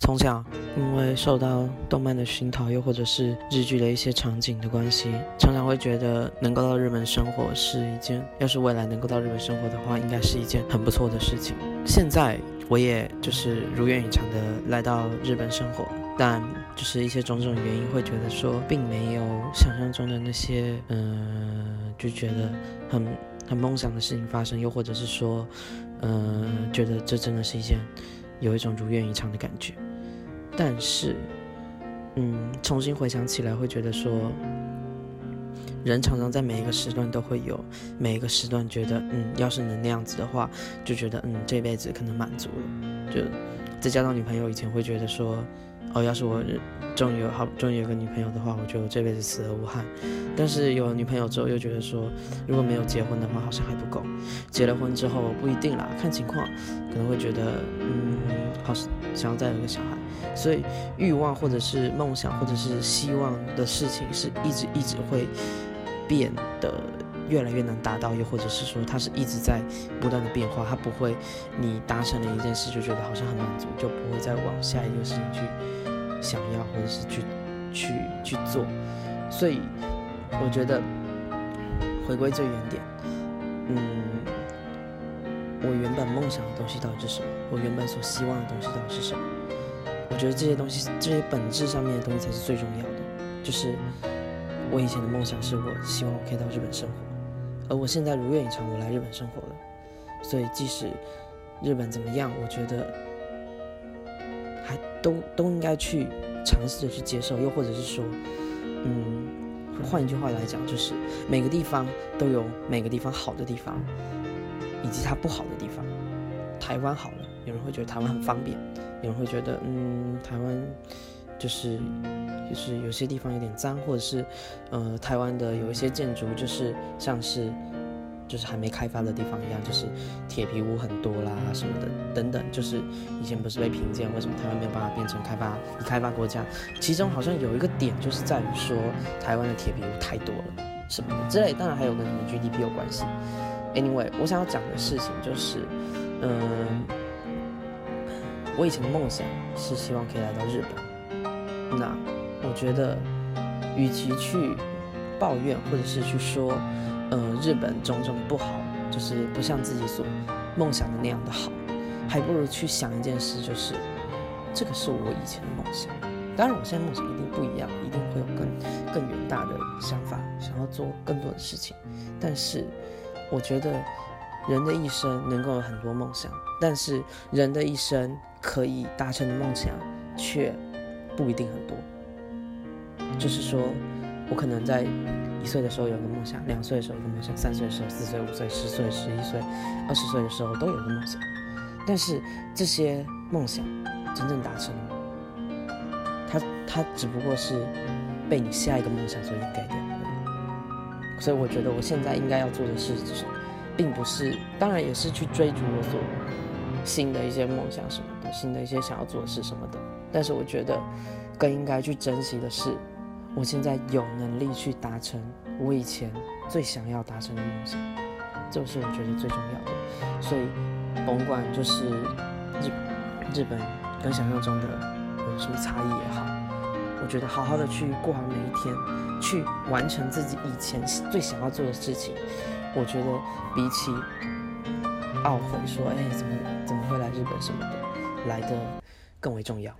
从小，因为受到动漫的熏陶，又或者是日剧的一些场景的关系，常常会觉得能够到日本生活是一件，要是未来能够到日本生活的话，应该是一件很不错的事情。现在我也就是如愿以偿的来到日本生活，但就是一些种种原因，会觉得说并没有想象中的那些，嗯、就觉得很很梦想的事情发生，又或者是说，嗯、觉得这真的是一件有一种如愿以偿的感觉。但是，嗯，重新回想起来，会觉得说，人常常在每一个时段都会有每一个时段觉得，嗯，要是能那样子的话，就觉得，嗯，这辈子可能满足了。就再交到女朋友以前，会觉得说。哦，要是我终于有好，终于有个女朋友的话，我觉得我这辈子死而无憾。但是有了女朋友之后，又觉得说，如果没有结婚的话，好像还不够。结了婚之后不一定啦，看情况，可能会觉得，嗯，好想要再有一个小孩。所以欲望或者是梦想或者是希望的事情，是一直一直会变得越来越难达到，又或者是说它是一直在不断的变化，它不会你达成了一件事就觉得好像很满足，就不会再往下一个事情去。想要或者是去去去做，所以我觉得回归最原点，嗯，我原本梦想的东西到底是什么？我原本所希望的东西到底是什么？我觉得这些东西，这些本质上面的东西才是最重要的。就是我以前的梦想是我希望我可以到日本生活，而我现在如愿以偿，我来日本生活了。所以即使日本怎么样，我觉得还。都都应该去尝试着去接受，又或者是说，嗯，换一句话来讲，就是每个地方都有每个地方好的地方，以及它不好的地方。台湾好了，有人会觉得台湾很方便，有人会觉得，嗯，台湾就是就是有些地方有点脏，或者是，呃，台湾的有一些建筑就是像是。就是还没开发的地方一样，就是铁皮屋很多啦，什么的等等。就是以前不是被评鉴，为什么台湾没有办法变成开发开发国家？其中好像有一个点，就是在于说台湾的铁皮屋太多了，什么的之类。当然还有跟什么 GDP 有关系。Anyway，我想要讲的事情就是，嗯，我以前的梦想是希望可以来到日本。那我觉得，与其去抱怨或者是去说。呃，日本种种不好，就是不像自己所梦想的那样的好，还不如去想一件事，就是这个是我以前的梦想。当然，我现在梦想一定不一样，一定会有更更远大的想法，想要做更多的事情。但是，我觉得人的一生能够有很多梦想，但是人的一生可以达成的梦想却不一定很多。就是说，我可能在。一岁的时候有个梦想，两岁的时候有个梦想，三岁的时候、四岁、五岁、十岁、十一岁、二十岁的时候都有个梦想，但是这些梦想真正达成，它只不过是被你下一个梦想所掩盖掉而已。所以我觉得我现在应该要做的事情，并不是，当然也是去追逐我所新的一些梦想什么的，新的一些想要做的事什么的。但是我觉得更应该去珍惜的是。我现在有能力去达成我以前最想要达成的梦想，这是我觉得最重要的。所以，甭管就是日日本跟想象中的有什么差异也好，我觉得好好的去过好每一天，去完成自己以前最想要做的事情，我觉得比起懊悔说，哎，怎么怎么会来日本什么的，来的更为重要。